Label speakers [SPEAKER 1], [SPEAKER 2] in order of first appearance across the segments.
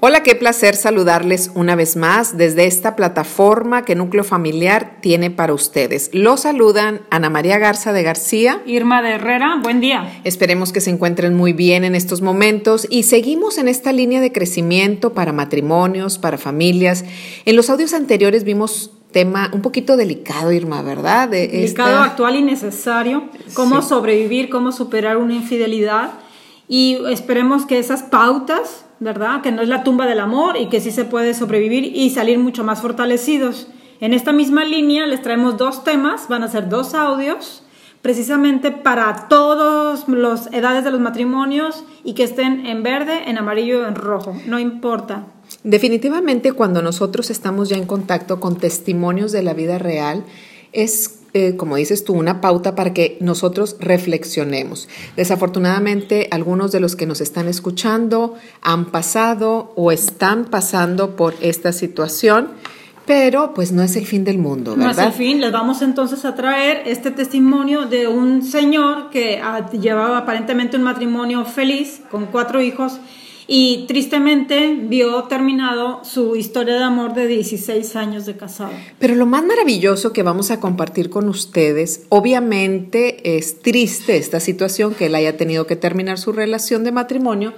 [SPEAKER 1] Hola, qué placer saludarles una vez más desde esta plataforma que Núcleo Familiar tiene para ustedes. Los saludan Ana María Garza de García.
[SPEAKER 2] Irma de Herrera, buen día.
[SPEAKER 1] Esperemos que se encuentren muy bien en estos momentos y seguimos en esta línea de crecimiento para matrimonios, para familias. En los audios anteriores vimos tema un poquito delicado, Irma, ¿verdad?
[SPEAKER 2] De delicado, actual y necesario. Cómo sobrevivir, cómo superar una infidelidad. Y esperemos que esas pautas ¿verdad? Que no es la tumba del amor y que sí se puede sobrevivir y salir mucho más fortalecidos. En esta misma línea les traemos dos temas, van a ser dos audios, precisamente para todas las edades de los matrimonios y que estén en verde, en amarillo, en rojo, no importa.
[SPEAKER 1] Definitivamente cuando nosotros estamos ya en contacto con testimonios de la vida real, es eh, como dices tú, una pauta para que nosotros reflexionemos. Desafortunadamente, algunos de los que nos están escuchando han pasado o están pasando por esta situación, pero pues no es el fin del mundo, ¿verdad?
[SPEAKER 2] No es el fin. Les vamos entonces a traer este testimonio de un señor que ah, llevaba aparentemente un matrimonio feliz con cuatro hijos y tristemente vio terminado su historia de amor de 16 años de casado.
[SPEAKER 1] Pero lo más maravilloso que vamos a compartir con ustedes, obviamente es triste esta situación que él haya tenido que terminar su relación de matrimonio,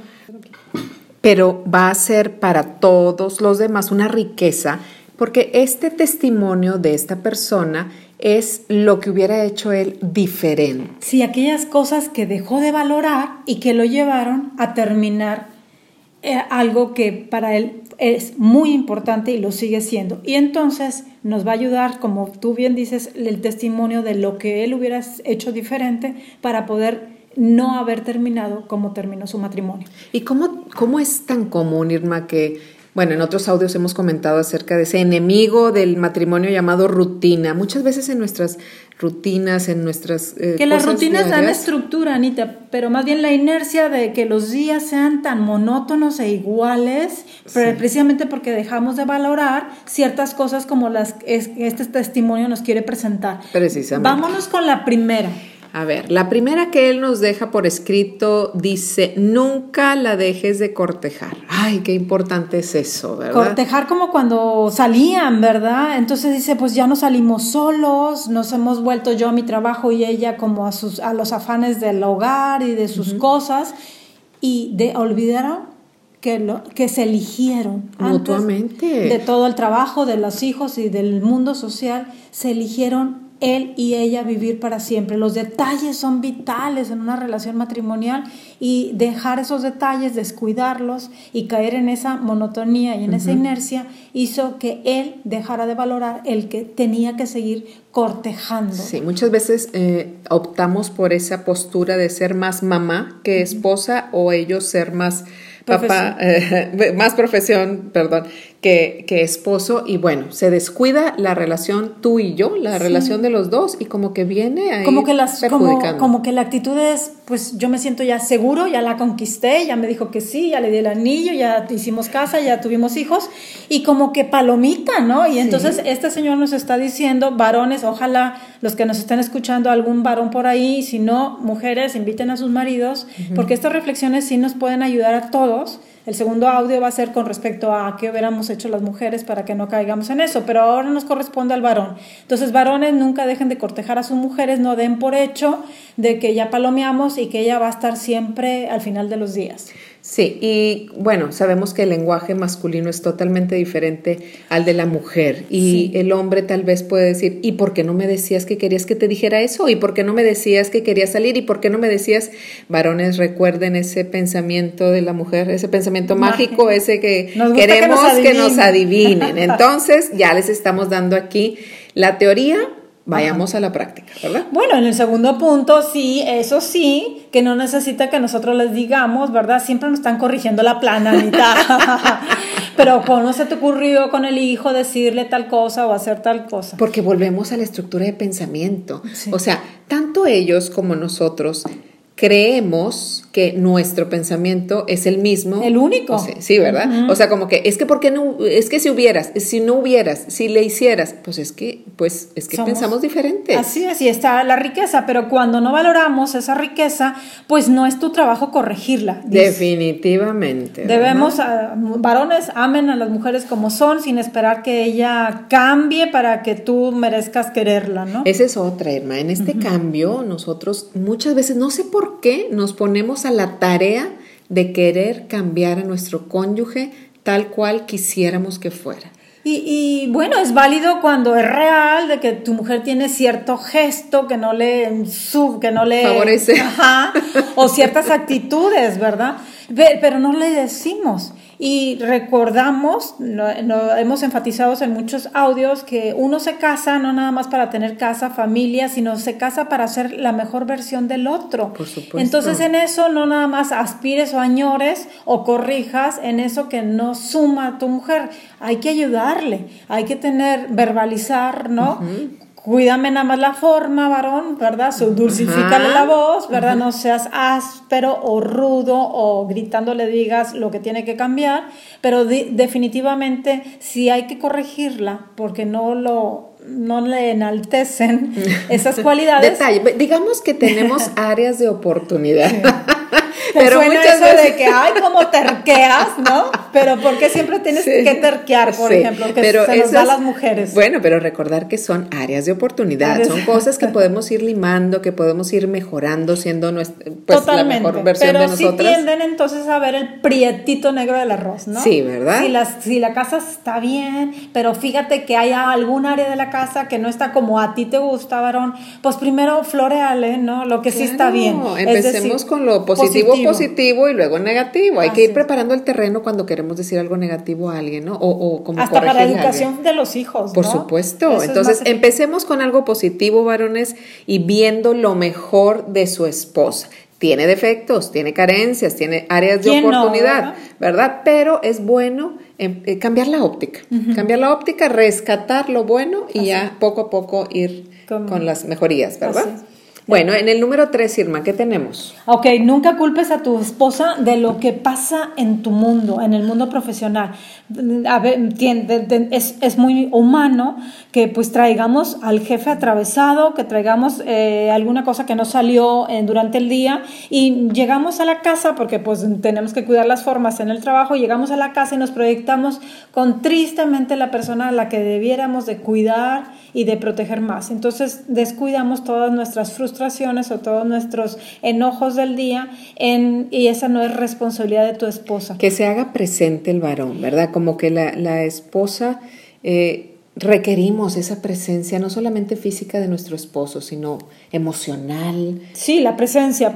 [SPEAKER 1] pero va a ser para todos los demás una riqueza, porque este testimonio de esta persona es lo que hubiera hecho él diferente.
[SPEAKER 2] Sí, aquellas cosas que dejó de valorar y que lo llevaron a terminar algo que para él es muy importante y lo sigue siendo. Y entonces nos va a ayudar, como tú bien dices, el testimonio de lo que él hubiera hecho diferente para poder no haber terminado como terminó su matrimonio.
[SPEAKER 1] ¿Y cómo, cómo es tan común, Irma, que bueno, en otros audios hemos comentado acerca de ese enemigo del matrimonio llamado rutina. Muchas veces en nuestras rutinas, en nuestras...
[SPEAKER 2] Eh, que las rutinas dan estructura, Anita, pero más bien la inercia de que los días sean tan monótonos e iguales, precisamente porque dejamos de valorar ciertas cosas como las que este testimonio nos quiere presentar.
[SPEAKER 1] Precisamente.
[SPEAKER 2] Vámonos con la primera.
[SPEAKER 1] A ver, la primera que él nos deja por escrito dice, nunca la dejes de cortejar. Ay, qué importante es eso, ¿verdad?
[SPEAKER 2] Cortejar como cuando salían, ¿verdad? Entonces dice, pues ya no salimos solos, nos hemos vuelto yo a mi trabajo y ella como a, sus, a los afanes del hogar y de sus cosas. Y de, olvidaron que, lo, que se eligieron
[SPEAKER 1] mutuamente.
[SPEAKER 2] de todo el trabajo de los hijos y del mundo social, se eligieron él y ella vivir para siempre. Los detalles son vitales en una relación matrimonial y dejar esos detalles, descuidarlos y caer en esa monotonía y en esa inercia hizo que él dejara de valorar el que tenía que seguir cortejando.
[SPEAKER 1] Sí, muchas veces eh, optamos por esa postura de ser más mamá que esposa o ellos ser más papá, eh, más profesión, perdón, que, que, esposo. Y bueno, se descuida la relación tú y yo, la relación de los dos, y como que viene ahí
[SPEAKER 2] como que las, como, que la actitud es, pues yo me siento ya seguro, ya la conquisté, ya me dijo que sí, ya le di el anillo, ya hicimos casa, ya tuvimos hijos, y como que palomita, ¿no? Y entonces este señor nos está diciendo, varones, ojalá los que nos están escuchando, algún varón por ahí, si no, mujeres, inviten a sus maridos, porque estas reflexiones sí nos pueden ayudar a todos el segundo audio va a ser con respecto a qué hubiéramos hecho las mujeres para que no caigamos en eso, pero ahora nos corresponde al varón. Entonces, varones nunca dejen de cortejar a sus mujeres, no den por hecho de que ya palomeamos y que ella va a estar siempre al final de los días.
[SPEAKER 1] Sí, y bueno, sabemos que el lenguaje masculino es totalmente diferente al de la mujer y el hombre tal vez puede decir, ¿y por qué no me decías que querías que te dijera eso? ¿Y por qué no me decías que querías salir? ¿Y por qué no me decías, varones, recuerden ese pensamiento de la mujer, ese pensamiento mágico, ese que queremos que nos, que nos adivinen? Entonces, ya les estamos dando aquí la teoría Vayamos a la práctica, ¿verdad?
[SPEAKER 2] Bueno, en el segundo punto, sí, eso sí, que no necesita que nosotros les digamos, ¿verdad? Siempre nos están corrigiendo la plana, Pero ¿cómo se te ocurrió con el hijo decirle tal cosa o hacer tal cosa?
[SPEAKER 1] Porque volvemos a la estructura de pensamiento. O sea, tanto ellos como nosotros creemos que nuestro pensamiento es el mismo.
[SPEAKER 2] El único.
[SPEAKER 1] sí, ¿verdad? O sea, como que es que porque no es que si hubieras, si no hubieras, si le hicieras, pues es que pues es que pensamos diferente.
[SPEAKER 2] Así es, y está la riqueza, pero cuando no valoramos esa riqueza, pues no es tu trabajo corregirla.
[SPEAKER 1] Definitivamente.
[SPEAKER 2] Debemos ah, varones amen a las mujeres como son sin esperar que ella cambie para que tú merezcas quererla, ¿no?
[SPEAKER 1] Esa es otra, Irma. En este cambio nosotros muchas veces no sé por qué nos ponemos a la tarea de querer cambiar a nuestro cónyuge tal cual quisiéramos que fuera.
[SPEAKER 2] Y, bueno, es válido cuando es real, de que tu mujer tiene cierto gesto que no le sub, que no le
[SPEAKER 1] favorece.
[SPEAKER 2] o ciertas actitudes, ¿verdad? Pero no le decimos. Y recordamos, no, hemos enfatizado en muchos audios que uno se casa no nada más para tener casa, familia, sino se casa para ser la mejor versión del otro.
[SPEAKER 1] Por supuesto.
[SPEAKER 2] Entonces en eso no nada más aspires o añores o corrijas en eso que no suma a tu mujer. Hay que ayudarle, hay que tener, verbalizar, ¿no? Cuídame nada más la forma, varón, ¿verdad? Dulcifícale la voz, ¿verdad? No seas áspero o rudo o gritando le digas lo que tiene que cambiar, pero definitivamente sí hay que corregirla porque no lo no le enaltecen esas cualidades.
[SPEAKER 1] Detalle, digamos que tenemos áreas de oportunidad.
[SPEAKER 2] pero muchas veces... de que, ay, como terqueas, ¿no? Pero ¿por qué siempre tienes que terquear, por ejemplo? Que pero se nos da a las mujeres.
[SPEAKER 1] Bueno, pero recordar que son áreas de oportunidad, son cosas que podemos ir limando, que podemos ir mejorando, siendo nuestra, pues, la mejor versión de.
[SPEAKER 2] Pero sí tienden entonces a ver el prietito negro del arroz, ¿no?
[SPEAKER 1] Sí, ¿verdad?
[SPEAKER 2] Si, las, si la casa está bien, pero fíjate que hay algún área de la casa que no está como a ti te gusta, varón, pues primero floreale, ¿no? Lo que sí está bien.
[SPEAKER 1] Empecemos con lo positivo positivo. Y luego negativo. Hay que ir preparando el terreno cuando queremos decir algo negativo a alguien, ¿no? O, o como
[SPEAKER 2] Hasta para la educación de los hijos.
[SPEAKER 1] Por supuesto. Entonces, empecemos con algo positivo, varones, y viendo lo mejor de su esposa tiene defectos, tiene carencias, tiene áreas de oportunidad, ¿verdad? Pero es bueno em, eh, cambiar la óptica, cambiar la óptica, rescatar lo bueno y ya poco a poco ir con, las mejorías, ¿verdad? Bueno, en el número tres, Irma, ¿qué tenemos?
[SPEAKER 2] Ok, nunca culpes a tu esposa de lo que pasa en tu mundo, en el mundo profesional. A ver, es, es muy humano que pues traigamos al jefe atravesado, que traigamos eh, alguna cosa que no salió eh, durante el día y llegamos a la casa, porque pues tenemos que cuidar las formas en el trabajo, llegamos a la casa y nos proyectamos con tristemente la persona a la que debiéramos de cuidar y de proteger más. Entonces descuidamos todas nuestras frustraciones o todos nuestros enojos del día en, y esa no es responsabilidad de tu esposa.
[SPEAKER 1] Que se haga presente el varón, ¿verdad? Como que la, la esposa... Eh, requerimos esa presencia no solamente física de nuestro esposo, sino emocional.
[SPEAKER 2] Sí, la presencia,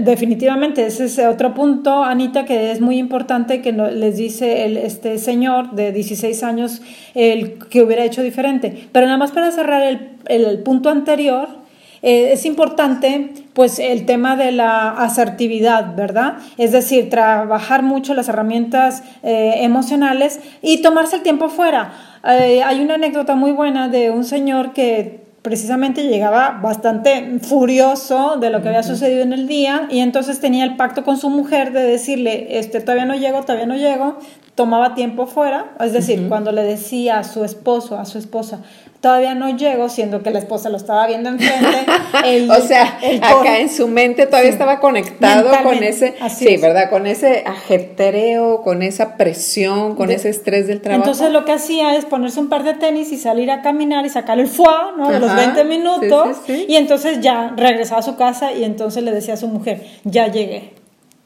[SPEAKER 2] definitivamente. Ese es otro punto, Anita, que es muy importante que les dice el, este señor de 16 años el que hubiera hecho diferente. Pero nada más para cerrar el, el punto anterior, eh, es importante pues el tema de la asertividad, ¿verdad? Es decir, trabajar mucho las herramientas eh, emocionales y tomarse el tiempo fuera. Eh, hay una anécdota muy buena de un señor que precisamente llegaba bastante furioso de lo que había sucedido en el día y entonces tenía el pacto con su mujer de decirle, este, todavía no llego, todavía no llego, tomaba tiempo fuera, es decir, cuando le decía a su esposo, a su esposa, todavía no llego, siendo que la esposa lo estaba viendo enfrente.
[SPEAKER 1] o sea, acá en su mente todavía estaba conectado con ese, sí, ¿verdad? Con ese ajetreo, con esa presión, con ese estrés del trabajo.
[SPEAKER 2] Entonces lo que hacía es ponerse un par de tenis y salir a caminar y sacar el foie, ¿no? De los 20 minutos. y entonces ya regresaba a su casa y entonces le decía a su mujer, ya llegué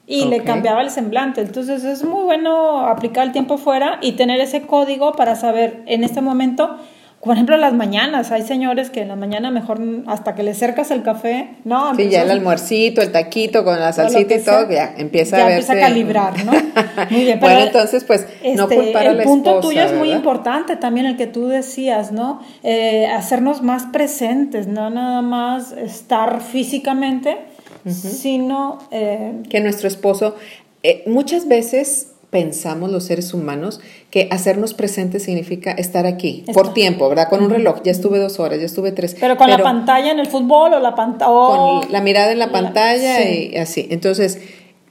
[SPEAKER 2] y le cambiaba el semblante. Entonces es muy bueno aplicar el tiempo fuera y tener ese código para saber en este momento por ejemplo, las mañanas, hay señores que en la mañana mejor hasta que le cercas el café, ¿no?
[SPEAKER 1] Sí, ya el almuercito, el taquito con la salsita y todo, ya empieza
[SPEAKER 2] ya
[SPEAKER 1] a verse.
[SPEAKER 2] empieza a calibrar, ¿no?
[SPEAKER 1] Muy bien, bueno, entonces, pues, no
[SPEAKER 2] este,
[SPEAKER 1] culpar a
[SPEAKER 2] El
[SPEAKER 1] la
[SPEAKER 2] punto
[SPEAKER 1] esposa,
[SPEAKER 2] tuyo es muy importante también, el que tú decías, ¿no? Eh, hacernos más presentes, no nada más estar físicamente, sino... eh,
[SPEAKER 1] que nuestro esposo, eh, muchas veces pensamos los seres humanos que hacernos presentes significa estar aquí por tiempo, ¿verdad? Con un reloj, ya estuve dos horas, ya estuve tres.
[SPEAKER 2] pero con la pantalla en el fútbol o la pantalla...
[SPEAKER 1] con la mirada en la
[SPEAKER 2] la-
[SPEAKER 1] pantalla
[SPEAKER 2] sí.
[SPEAKER 1] y así. Entonces,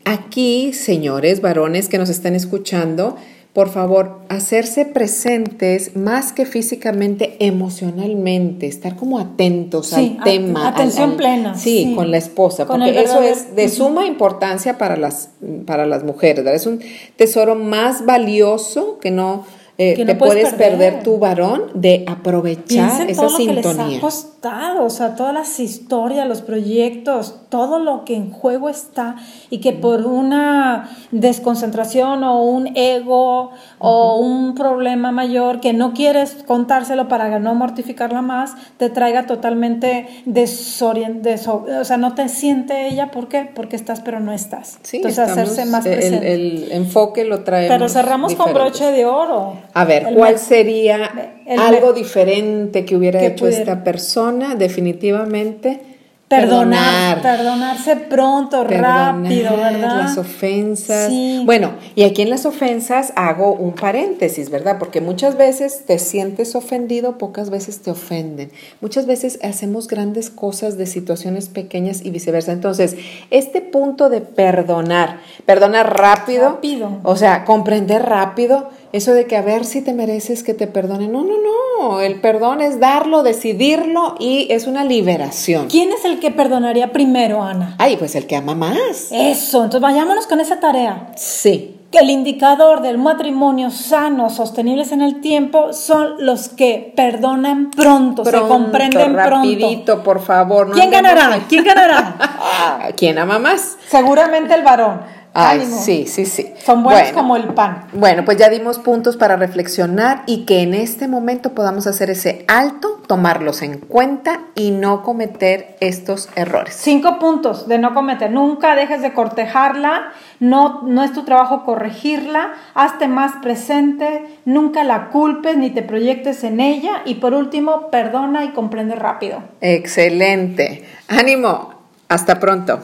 [SPEAKER 1] aquí, señores, varones que nos están escuchando, por favor, hacerse presentes más que físicamente, emocionalmente, estar como atentos
[SPEAKER 2] Sí,
[SPEAKER 1] al tema.
[SPEAKER 2] atención
[SPEAKER 1] al- al-
[SPEAKER 2] plena,
[SPEAKER 1] Sí,
[SPEAKER 2] sí.
[SPEAKER 1] con la esposa,
[SPEAKER 2] Con
[SPEAKER 1] porque eso es de suma importancia para las, para las mujeres, ¿verdad? Es un tesoro más valioso que no... eh,
[SPEAKER 2] Que no
[SPEAKER 1] te
[SPEAKER 2] puedes
[SPEAKER 1] puedes perder.
[SPEAKER 2] perder.
[SPEAKER 1] tu varón de aprovechar
[SPEAKER 2] Piensa en
[SPEAKER 1] esa
[SPEAKER 2] todo lo que les ha costado, o sea, todas las historias, los proyectos, todo lo que en juego está y que por una desconcentración o un ego o un problema mayor que no quieres contárselo para no mortificarla más, te traiga totalmente desorientado, o sea, no te siente ella, ¿por qué? Porque estás pero no estás.
[SPEAKER 1] Sí,
[SPEAKER 2] Entonces
[SPEAKER 1] estamos-
[SPEAKER 2] hacerse más
[SPEAKER 1] el-
[SPEAKER 2] presente.
[SPEAKER 1] El, enfoque lo traemos.
[SPEAKER 2] pero cerramos con broche de oro.
[SPEAKER 1] A ver, ¿cuál sería algo diferente que hubiera
[SPEAKER 2] que
[SPEAKER 1] hecho
[SPEAKER 2] pudiera-
[SPEAKER 1] esta persona? Definitivamente.
[SPEAKER 2] Perdonar, perdonarse pronto, rápido, ¿verdad?
[SPEAKER 1] Las ofensas.
[SPEAKER 2] Sí.
[SPEAKER 1] Bueno, y aquí en las ofensas hago un paréntesis, ¿verdad? Porque muchas veces te sientes ofendido, pocas veces te ofenden. Muchas veces hacemos grandes cosas de situaciones pequeñas y viceversa. Entonces, este punto de perdonar, perdonar rápido,
[SPEAKER 2] Rápido.
[SPEAKER 1] o sea, comprender rápido, eso de que a ver si te mereces que te perdonen. No, no, no. El perdón es darlo, decidirlo y es una liberación.
[SPEAKER 2] ¿Quién es el que perdonaría primero, Ana?
[SPEAKER 1] Ay, pues el que ama más.
[SPEAKER 2] Eso, entonces vayámonos con esa tarea.
[SPEAKER 1] Sí.
[SPEAKER 2] Que el indicador del matrimonio sano, sostenibles en el tiempo, son los que perdonan pronto, se
[SPEAKER 1] Pronto,
[SPEAKER 2] comprenden pronto.
[SPEAKER 1] rapidito, por favor. no
[SPEAKER 2] ¿Quién ganará? ¿Quién ganará?
[SPEAKER 1] ¿Quién ama más?
[SPEAKER 2] Seguramente el varón.
[SPEAKER 1] Ay,
[SPEAKER 2] Ánimo.
[SPEAKER 1] sí, sí, sí.
[SPEAKER 2] Son buenos
[SPEAKER 1] Bueno.
[SPEAKER 2] como el pan.
[SPEAKER 1] Bueno, pues ya dimos puntos para reflexionar y que en este momento podamos hacer ese alto, tomarlos en cuenta y no cometer estos errores.
[SPEAKER 2] Cinco puntos de no cometer. Nunca dejes de cortejarla. No, no es tu trabajo corregirla. Hazte más presente. Nunca la culpes ni te proyectes en ella. Y por último, perdona y comprende rápido.
[SPEAKER 1] Excelente. Ánimo. Hasta pronto.